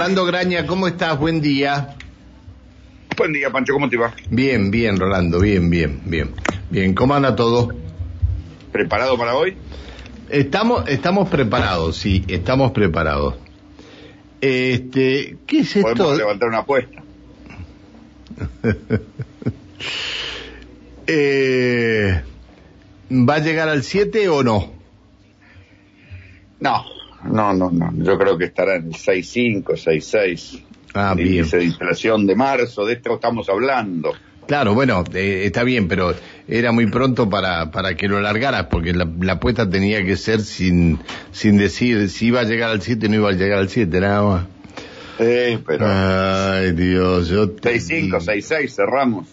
Rolando Graña, ¿cómo estás? Buen día. Buen día, Pancho, ¿cómo te va? Bien, bien, Rolando, bien, bien, bien. Bien, ¿cómo anda todo? ¿Preparado para hoy? Estamos, estamos preparados, sí, estamos preparados. Este, ¿qué es esto? Podemos levantar una apuesta. Eh, ¿Va a llegar al 7 o no? No, no, no, no. Yo creo que estará en el 6.5, 6.6. Ah, El bien. de inflación de marzo, de esto estamos hablando. Claro, bueno, eh, está bien, pero era muy pronto para, para que lo largaras, porque la, la apuesta tenía que ser sin, sin decir si iba a llegar al 7 o no iba a llegar al 7, nada más. Eh, pero Ay, Dios, yo te 6.5, 6.6, cerramos.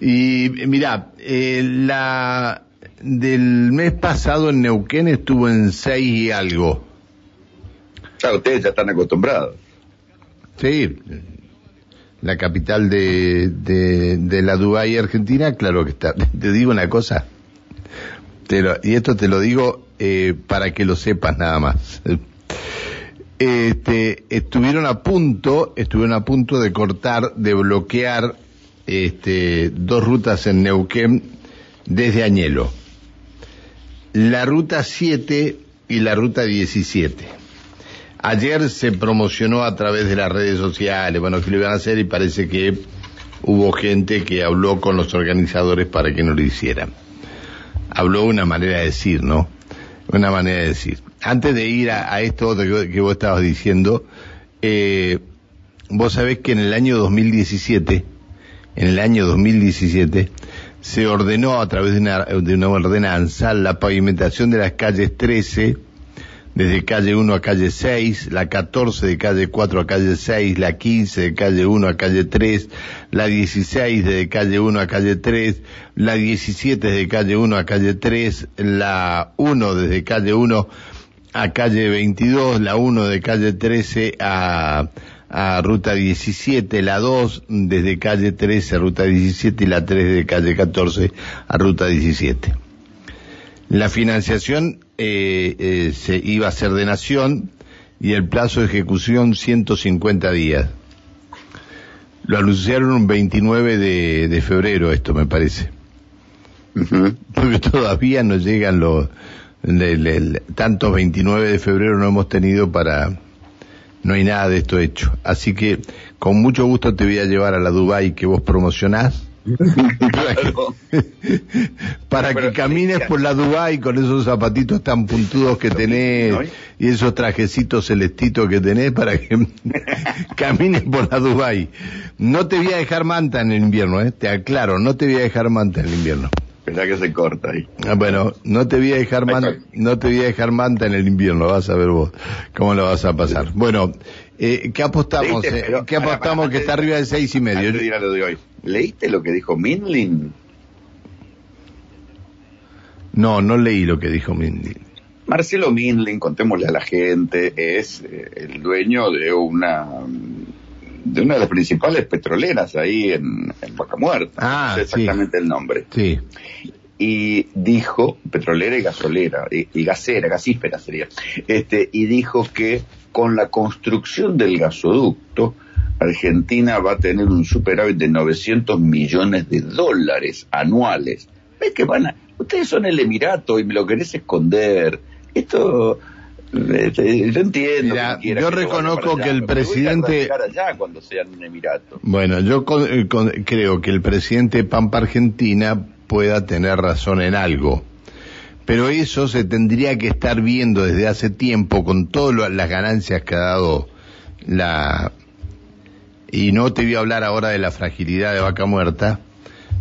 Y mira, eh, la del mes pasado en Neuquén estuvo en 6 y algo. Claro, ustedes ya están acostumbrados. Sí, la capital de, de, de la Dubái Argentina, claro que está. Te digo una cosa, te lo- y esto te lo digo eh, para que lo sepas nada más. Este, estuvieron a punto, estuvieron a punto de cortar, de bloquear este, dos rutas en Neuquén desde Añelo. La ruta 7 y la ruta 17. Ayer se promocionó a través de las redes sociales, bueno, que lo iban a hacer y parece que hubo gente que habló con los organizadores para que no lo hicieran. Habló una manera de decir, ¿no? Una manera de decir. Antes de ir a, esto otro que, que vos estabas diciendo, eh, vos sabés que en el año 2017, en el año 2017, se ordenó a través de una, de una ordenanza la pavimentación de las calles 13, desde calle 1 a calle 6, la 14 de calle 4 a calle 6, la 15 de calle 1 a calle 3, la 16 de calle 1 a calle 3, la 17 de calle 1 a calle 3, la 1 desde calle 1 a calle 22, la 1 de calle 13 a, a ruta 17, la 2 desde calle 13 a ruta 17 y la 3 de calle 14 a ruta 17. La financiación eh, eh, se iba a ser de nación y el plazo de ejecución 150 días. Lo anunciaron un 29 de, de febrero esto, me parece. Ujú. Porque todavía no llegan los... le- le- le- tantos 29 de febrero no hemos tenido para... No hay nada de esto hecho. Así que con mucho gusto te voy a llevar a la Dubai que vos promocionás. para que, para Pero que camines por la Dubai con esos zapatitos tan puntudos que tenés y esos trajecitos celestitos que tenés para que camines por la Dubai. No te voy a dejar manta en el invierno, ¿eh? te aclaro, no te voy a dejar manta en el invierno. Pensá que se corta ahí. Ah, Bueno, no te voy a dejar Ahí man- está. no te voy a dejar manta en el invierno, vas a ver vos cómo lo vas a pasar. Bueno, eh, ¿qué apostamos? Eh? ¿Qué apostamos que está arriba de seis y medio? Lo de hoy. ¿Leíste lo que dijo Minlin? No, no leí lo que dijo Mindy. Marcelo Minlin, contémosle a la gente, es eh, el dueño de una de una de las principales petroleras ahí en, en Vaca Muerta. Ah, no sé exactamente el nombre. Sí, Y dijo, petrolera y gasolera, y, y gasera, gasífera sería, este, y dijo que con la construcción del gasoducto, Argentina va a tener un superávit de 900 millones de dólares anuales. ¿Ves que van a, ustedes son el Emirato y me lo querés esconder? Esto, yo entiendo. Mira, que quieras yo reconozco que el presidente- allá cuando sean un Emirato. bueno, yo con- eh, con- creo que el presidente de Pampa Argentina pueda tener razón en algo. Pero eso se tendría que estar viendo desde hace tiempo con todas las ganancias que ha dado la... Y no te voy a hablar ahora de la fragilidad de vaca muerta,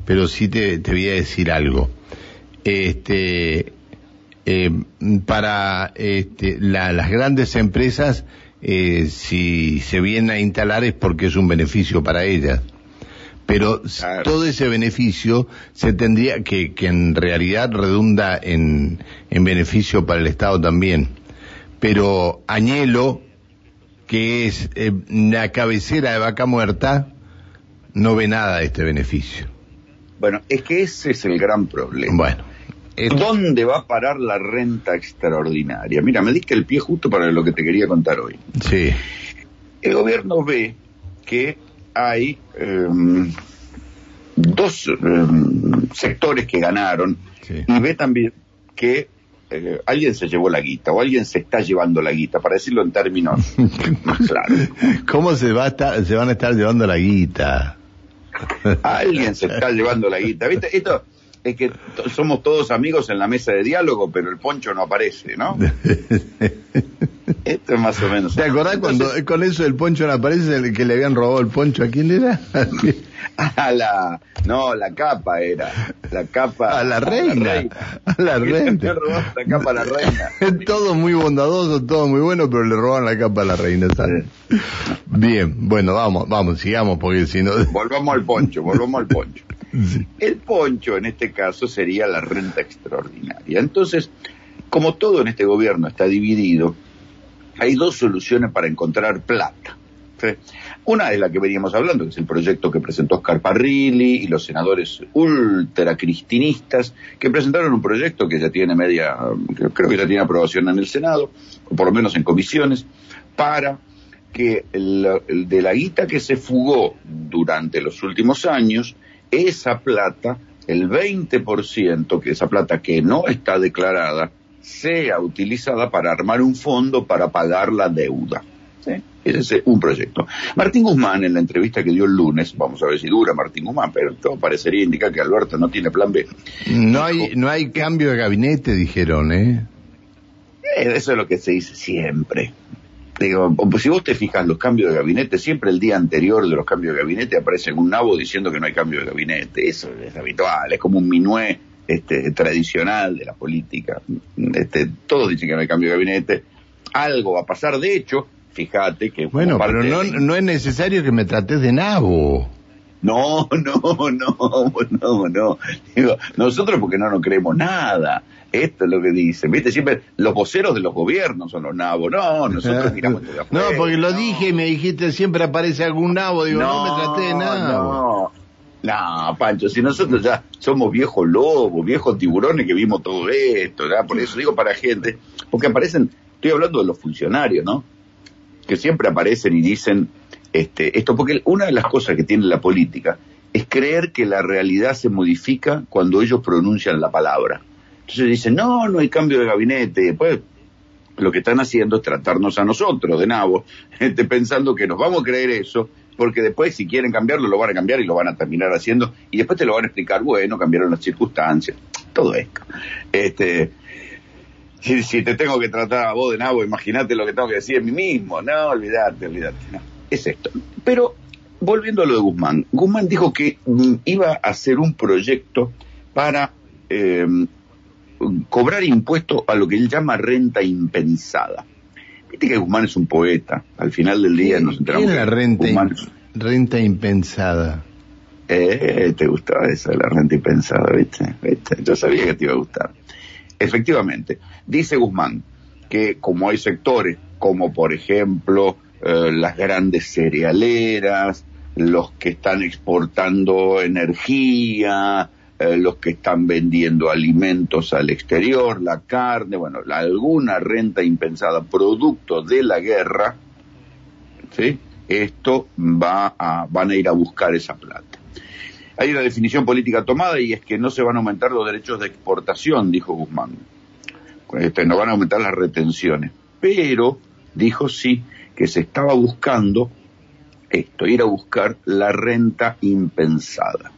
pero sí te, te voy a decir algo. Este, eh, para este, la- las grandes empresas, eh, si se vienen a instalar es porque es un beneficio para ellas. Pero Claro. todo ese beneficio se tendría que, que en realidad redunda en, en beneficio para el Estado también. Pero Añelo, que es eh, la cabecera de vaca muerta, no ve nada de este beneficio. Bueno, es que ese es el gran problema. Bueno, ¿Dónde va a parar la renta extraordinaria? Mira, me diste el pie justo para lo que te quería contar hoy. sí, El gobierno ve que hay em, dos em, sectores que ganaron y ve también que eh, alguien se llevó la guita o alguien se está llevando la guita, para decirlo en términos más claros. ¿Cómo se, va se van a estar llevando la guita? alguien se está llevando la guita. ¿Viste? Esto, es que somos todos amigos en la mesa de diálogo, pero el poncho no aparece, ¿no? Esto es más o menos. ¿Te acordás cuando con eso el poncho no aparece, el que le habían robado el poncho a quién era? a la, no, la capa era, la capa. A la reina. A la reina. Robaron la capa a la reina. todo muy bondadoso, todo muy bueno, pero le robaron la capa a la reina, ¿sabes? Bien, bueno, vamos, vamos, sigamos, porque si no. Volvamos al poncho, volvamos al poncho. El poncho en este caso sería la renta extraordinaria. Entonces, como todo en este gobierno está dividido, hay dos soluciones para encontrar plata. Una es la que veníamos hablando, que es el proyecto que presentó Oscar Parrilli y los senadores ultracristinistas, que presentaron un proyecto que ya tiene media, creo que ya tiene aprobación en el Senado, o por lo menos en comisiones, para que de la guita que se fugó durante los últimos años, esa plata, el 20%, que esa plata que no está declarada, sea utilizada para armar un fondo para pagar la deuda. Ese es un proyecto. Martín Guzmán, en la entrevista que dio el lunes, vamos a ver si dura Martín Guzmán, pero todo parecería indicar que Alberto no tiene plan B. No hay, no hay cambio de gabinete, dijeron, ¿eh? ¿eh? Eso es lo que se dice siempre. Digo, pues si vos te fijas los cambios de gabinete, siempre el día anterior de los cambios de gabinete aparece un nabo diciendo que no hay cambio de gabinete. Eso es habitual, es como un minué este, tradicional de la política. Este, todos dicen que no hay cambio de gabinete. Algo va a pasar. De hecho, fíjate que... Bueno, pero no, no es necesario que me trates de nabo. No, no, no, no, no. Digo, nosotros porque no nos creemos nada. Esto es lo que dicen. ¿Viste? Siempre los voceros de los gobiernos son los nabos. No, nosotros miramos No, porque lo dije y me dijiste siempre aparece algún nabo. Digo, no, me traté de nabo. No, no, Pancho, si nosotros ya somos viejos lobos, viejos tiburones que vimos todo esto, ¿verdad? Por eso digo para gente, porque aparecen, estoy hablando de los funcionarios, ¿no? Que siempre aparecen y dicen este, esto, porque una de las cosas que tiene la política es creer que la realidad se modifica cuando ellos pronuncian la palabra. Entonces dicen, no, no hay cambio de gabinete. Después lo que están haciendo es tratarnos a nosotros de nabo, gente, pensando que nos vamos a creer eso, porque después si quieren cambiarlo lo van a cambiar y lo van a terminar haciendo y después te lo van a explicar, bueno, cambiaron las circunstancias, todo esto. Este, si, te tengo que tratar a vos de nabo, imagínate lo que tengo que decir a mí mismo, no, olvídate, olvídate, no, es esto. Pero volviendo a lo de Guzmán, Guzmán dijo que mm, iba a hacer un proyecto para eh, cobrar impuestos a lo que él llama renta impensada. Viste que Guzmán es un poeta. Al final del día nos enteramos. ¿Qué es la renta, renta impensada? Eh, te gustaba esa, la renta impensada, ¿viste? Yo sabía que te iba a gustar. Efectivamente, dice Guzmán que como hay sectores como por ejemplo eh, las grandes cerealeras, los que están exportando energía, eh, los que están vendiendo alimentos al exterior, la carne, bueno, alguna renta impensada producto de la guerra, ¿sí? Esto va a, van a ir a buscar esa plata. Hay una definición política tomada y es que no se van a aumentar los derechos de exportación, dijo Guzmán. Este, no van a aumentar las retenciones. Pero, dijo sí, que se estaba buscando esto, ir a buscar la renta impensada.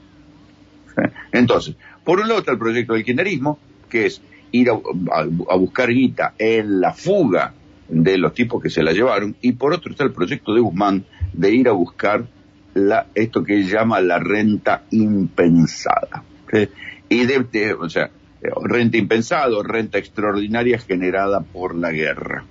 Entonces, por un lado está el proyecto del kirchnerismo, que es ir a, buscar guita en la fuga de los tipos que se la llevaron, y por otro está el proyecto de Guzmán de ir a buscar la, esto que llama la renta impensada. Y de, o sea, renta impensada renta extraordinaria generada por la guerra.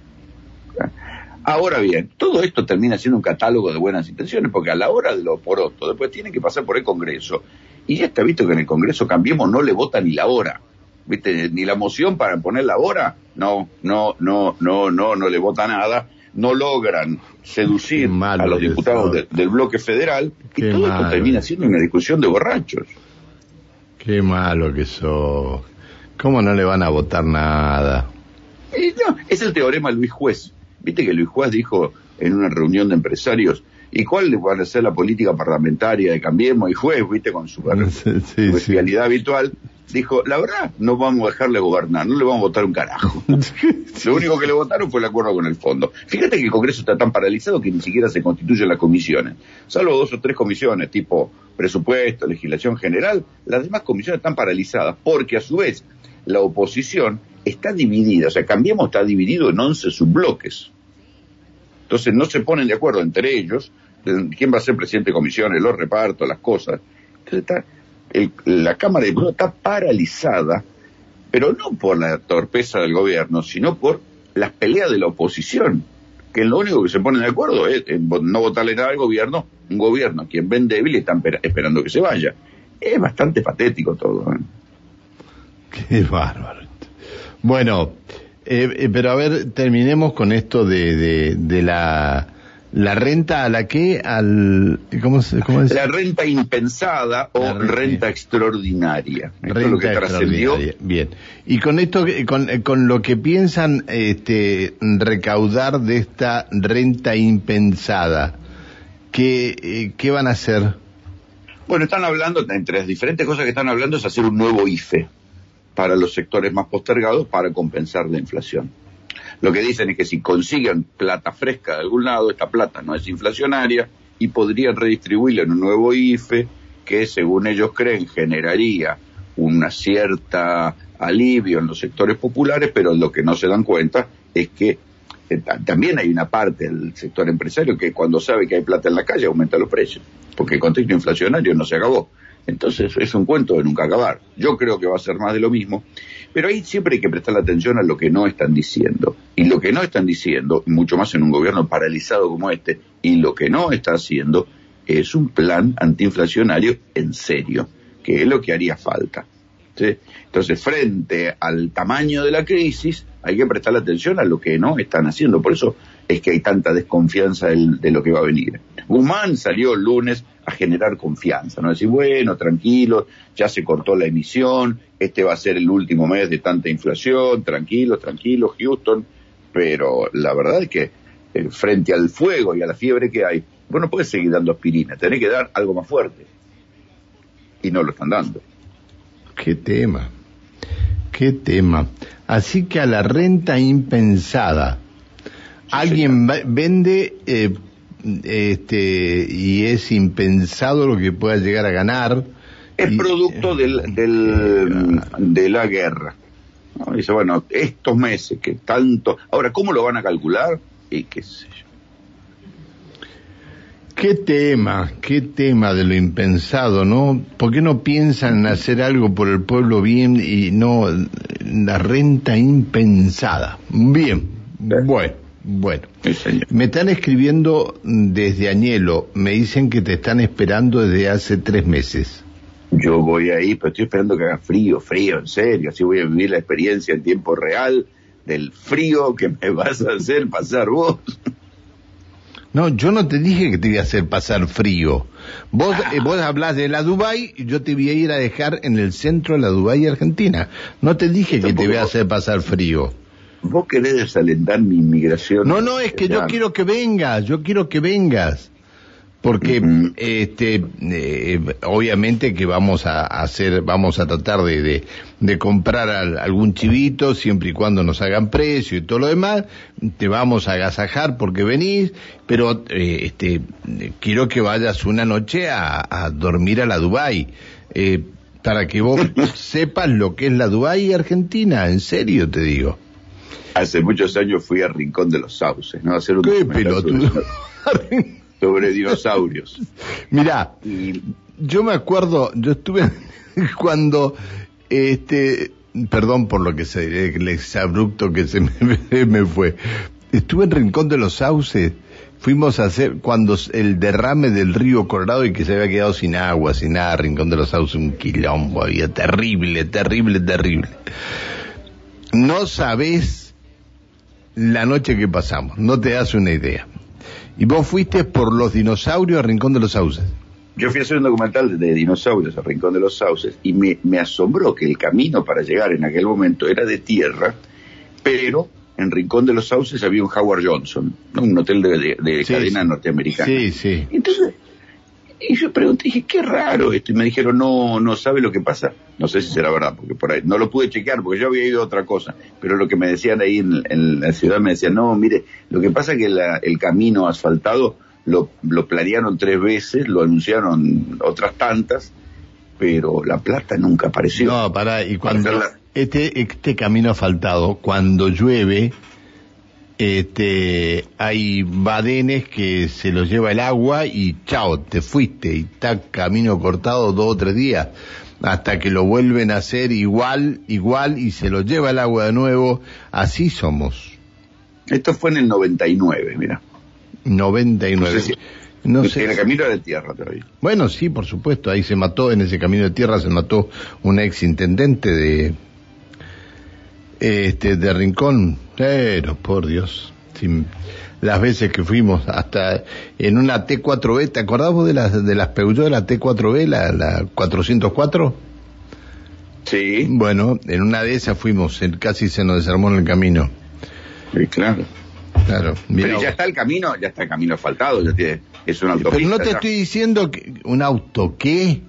Ahora bien, todo esto termina siendo un catálogo de buenas intenciones, porque a la hora de lo poroto, después tiene que pasar por el Congreso y ya está visto que en el Congreso Cambiemos no le vota ni la hora. ¿Viste? Ni la moción para poner la hora. No, no, no, no, no, no le vota nada. No logran seducir a los diputados del bloque federal. y todo esto termina siendo una discusión de borrachos. Qué malo que sos. ¿Cómo no le van a votar nada? no, es el teorema Luis Juez. Viste que Luis Juez dijo, en una reunión de empresarios, ¿y cuál va a ser la política parlamentaria de Cambiemos? Y juez, viste, con su, especialidad habitual, dijo, la verdad, no vamos a dejarle gobernar, no le vamos a votar un carajo. Lo único que le votaron fue el acuerdo con el fondo. Fíjate que el Congreso está tan paralizado que ni siquiera se constituyen las comisiones. Salvo dos o tres comisiones, tipo presupuesto, legislación general, las demás comisiones están paralizadas porque a su vez la oposición está dividida, o sea, Cambiemos está dividido en 11 subbloques. Entonces no se ponen de acuerdo entre ellos quién va a ser presidente de comisiones, los repartos, las cosas. Entonces está la Cámara de Diputados está paralizada, pero no por la torpeza del gobierno, sino por las peleas de la oposición, que lo único que se ponen de acuerdo es no votarle nada al gobierno, un gobierno quien ven débil y están esperando que se vaya. Es bastante patético todo. ¿eh? Qué bárbaro. Bueno, eh, eh, pero a ver, terminemos con esto de, de la la renta a la que al ¿cómo, cómo es? la renta impensada o renta, extraordinaria. Renta lo que trascendió. bien. Y con esto con, con lo que piensan este recaudar de esta renta impensada qué eh, qué van a hacer bueno están hablando entre las diferentes cosas que están hablando es hacer un nuevo IFE para los sectores más postergados para compensar la inflación lo que dicen es que si consiguen plata fresca de algún lado, esta plata no es inflacionaria y podrían redistribuirla en un nuevo IFE que, según ellos creen, generaría una cierta alivio en los sectores populares, pero lo que no se dan cuenta es que eh, también hay una parte del sector empresario que cuando sabe que hay plata en la calle aumenta los precios, porque el contexto inflacionario no se acabó. Entonces es un cuento de nunca acabar. Yo creo que va a ser más de lo mismo, pero ahí siempre hay que prestar atención a lo que no están diciendo. Y lo que no están diciendo, mucho más en un gobierno paralizado como este, y lo que no está haciendo es un plan antiinflacionario en serio, que es lo que haría falta. Entonces, frente al tamaño de la crisis, hay que prestar atención a lo que no están haciendo. Por eso es que hay tanta desconfianza de lo que va a venir. Guzmán salió el lunes a generar confianza, ¿no? Decir, bueno, tranquilo, ya se cortó la emisión, este va a ser el último mes de tanta inflación, tranquilo, tranquilo, Houston, pero la verdad es que eh, frente al fuego y a la fiebre que hay, bueno, no puedes seguir dando aspirina, tenés que dar algo más fuerte. Y no lo están dando. Qué tema, qué tema. Así que a la renta impensada, alguien vende eh, este, y es impensado lo que pueda llegar a ganar. Es producto del, del, de la guerra. Dice, bueno, estos meses que tanto... Ahora, ¿cómo lo van a calcular? Y qué sé yo. Qué tema, qué tema de lo impensado, ¿no? ¿Por qué no piensan en hacer algo por el pueblo bien y no la renta impensada? Bien, bueno. Bueno, me están escribiendo desde Añelo, me dicen que te están esperando desde hace tres meses. Yo voy ahí, pero estoy esperando que haga frío, frío, en serio, así voy a vivir la experiencia en tiempo real del frío que me vas a hacer pasar vos. No, yo no te dije que te iba a hacer pasar frío. Vos, eh, vos hablás de la Dubai y yo te voy a ir a dejar en el centro de la Dubai Argentina. No te dije que te iba a hacer pasar frío vos querés desalentar mi inmigración. No, no, es que yo quiero que vengas, yo quiero que vengas. Porque, este, eh, obviamente que vamos a hacer, vamos a tratar de, de, comprar algún chivito siempre y cuando nos hagan precio y todo lo demás. Te vamos a agasajar porque venís, pero, eh, este, quiero que vayas una noche a, a dormir a la Dubai. Eh, para que vos sepas lo que es la Dubai Argentina, en serio te digo. Hace muchos años fui a Rincón de los Sauces, ¿no? A hacer un ¿Qué pelotudo? Sobre, dinosaurios. Mirá, yo me acuerdo, yo estuve cuando, este, perdón por lo que se, el exabrupto que se me, me fue, estuve en Rincón de los Sauces, fuimos a hacer cuando el derrame del río Colorado y que se había quedado sin agua, sin nada, Rincón de los Sauces, un quilombo, había terrible, terrible, terrible. No sabés la noche que pasamos, no te das una idea. Y vos fuiste por los dinosaurios a Rincón de los Sauces. Yo fui a hacer un documental de dinosaurios a Rincón de los Sauces y me, asombró que el camino para llegar en aquel momento era de tierra, pero en Rincón de los Sauces había un Howard Johnson, ¿no? un hotel de, de, Sí, cadena norteamericana. Sí, sí. Entonces, y yo pregunté, dije, qué raro esto. Y me dijeron, no, no sabe lo que pasa. No sé si será verdad, porque por ahí no lo pude chequear, porque yo había ido a otra cosa. Pero lo que me decían ahí en, en la ciudad me decían, no, mire, lo que pasa es que la- el camino asfaltado lo, lo planearon tres veces, lo anunciaron otras tantas, pero la plata nunca apareció. No, pará, y cuando Para este, este camino asfaltado, cuando llueve, este, hay badenes que se los lleva el agua y chao, te fuiste y está camino cortado dos o tres días hasta que lo vuelven a hacer igual, igual y se lo lleva el agua de nuevo. Así somos. Esto fue en el 99, mira. 99. No sé si- No En el camino de tierra todavía. Bueno, sí, por supuesto. Ahí se mató, en ese camino de tierra se mató un ex intendente de, este, de Rincón. Pero, por Dios, sin- las veces que fuimos hasta en una T4B, ¿te acordás vos de las, de las Peugeot de la T4B, la, la 404? Sí, Bueno, en una de esas fuimos, casi se nos desarmó en el camino. sí, claro. Claro, Pero ya vos. está el camino, ya está el camino asfaltado, ya tiene, es una autopista. Pero no te ya. estoy diciendo que un auto, ¿qué?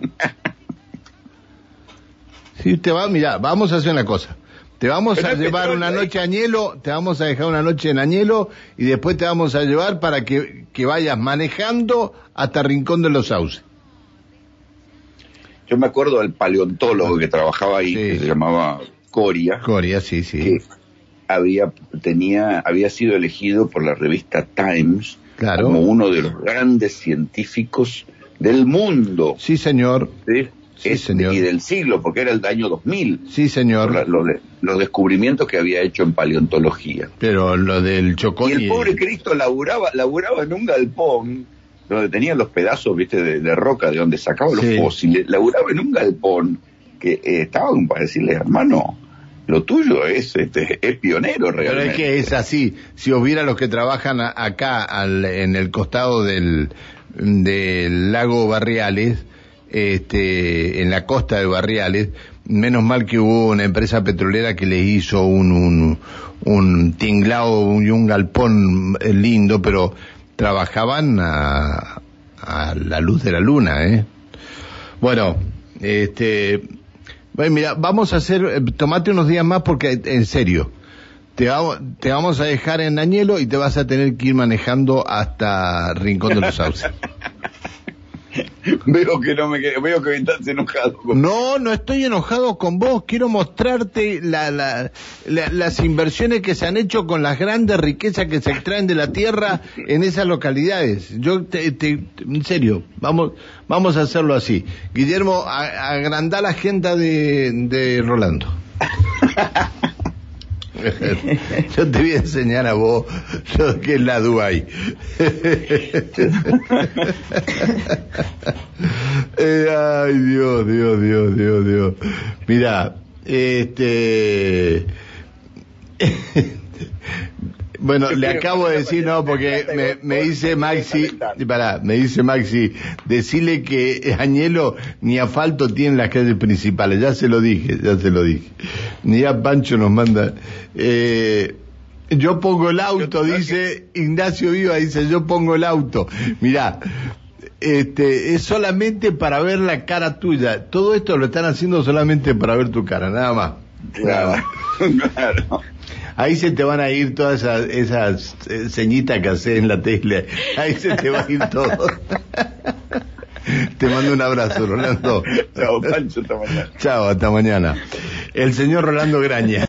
Si te va, mira, vamos a hacer una cosa. Te vamos Pero a llevar una ahí. noche a Añelo, te vamos a dejar una noche en Añelo y después te vamos a llevar para que, que vayas manejando hasta Rincón de los Sauces. Yo me acuerdo del paleontólogo que trabajaba ahí, Sí. que se llamaba Coria, Coria, sí, sí. que había, tenía, había sido elegido por la revista Times Claro. como uno de los grandes científicos del mundo. Sí, señor. ¿sí? Sí, Es- señor. Y del siglo, porque era el año 2000. Sí, señor. la- lo de- los descubrimientos que había hecho en paleontología. Pero lo del Chocón Y el pobre Cristo laburaba, laburaba en un galpón donde tenía los pedazos, viste, de, de roca de donde sacaba los Sí. fósiles, laburaba en un galpón que eh, estaba para decirle, hermano, lo tuyo es, este, es pionero Pero realmente. es que es así. Si os viera los que trabajan a- acá al- en el costado del, del lago Barriales, este, en la costa de Barriales, menos mal que hubo una empresa petrolera que les hizo un, un, un tinglao y un galpón lindo, pero trabajaban a, a la luz de la luna, ¿eh? Bueno, este, bueno, mira, vamos a hacer, eh, tomate unos días más porque, en serio, te vamos, te vamos a dejar en Añelo y te vas a tener que ir manejando hasta Rincón de los Sauces. Veo que no me veo que estás enojado. con- No, no estoy enojado con vos, quiero mostrarte la, la- la- las inversiones que se han hecho con las grandes riquezas que se extraen de la tierra en esas localidades. Yo, te, te- en serio, vamos, vamos a hacerlo así. Guillermo, a- agrandá la agenda de, de Rolando. Yo te voy a enseñar a vos lo que es la Dubai. Eh, ay, Dios, Dios, Dios, Dios, Dios. Mira, este... Bueno, le acabo de decir, no, porque me, dice Maxi, pará, me dice Maxi, decirle que Añelo ni asfalto tiene las calles principales, ya se lo dije, ya se lo dije. Ni a Pancho nos manda, eh, yo pongo el auto, dice Ignacio Viva, dice yo pongo el auto. Mirá, este, es solamente para ver la cara tuya. Todo esto lo están haciendo solamente para ver tu cara, nada más. Nada más. claro. Ahí se te van a ir todas esas, esas eh, ceñitas que haces en la tele. Ahí se te va a ir todo. te mando un abrazo, Rolando. Chao, Pancho, hasta mañana. Chao, hasta mañana. El señor Rolando Graña.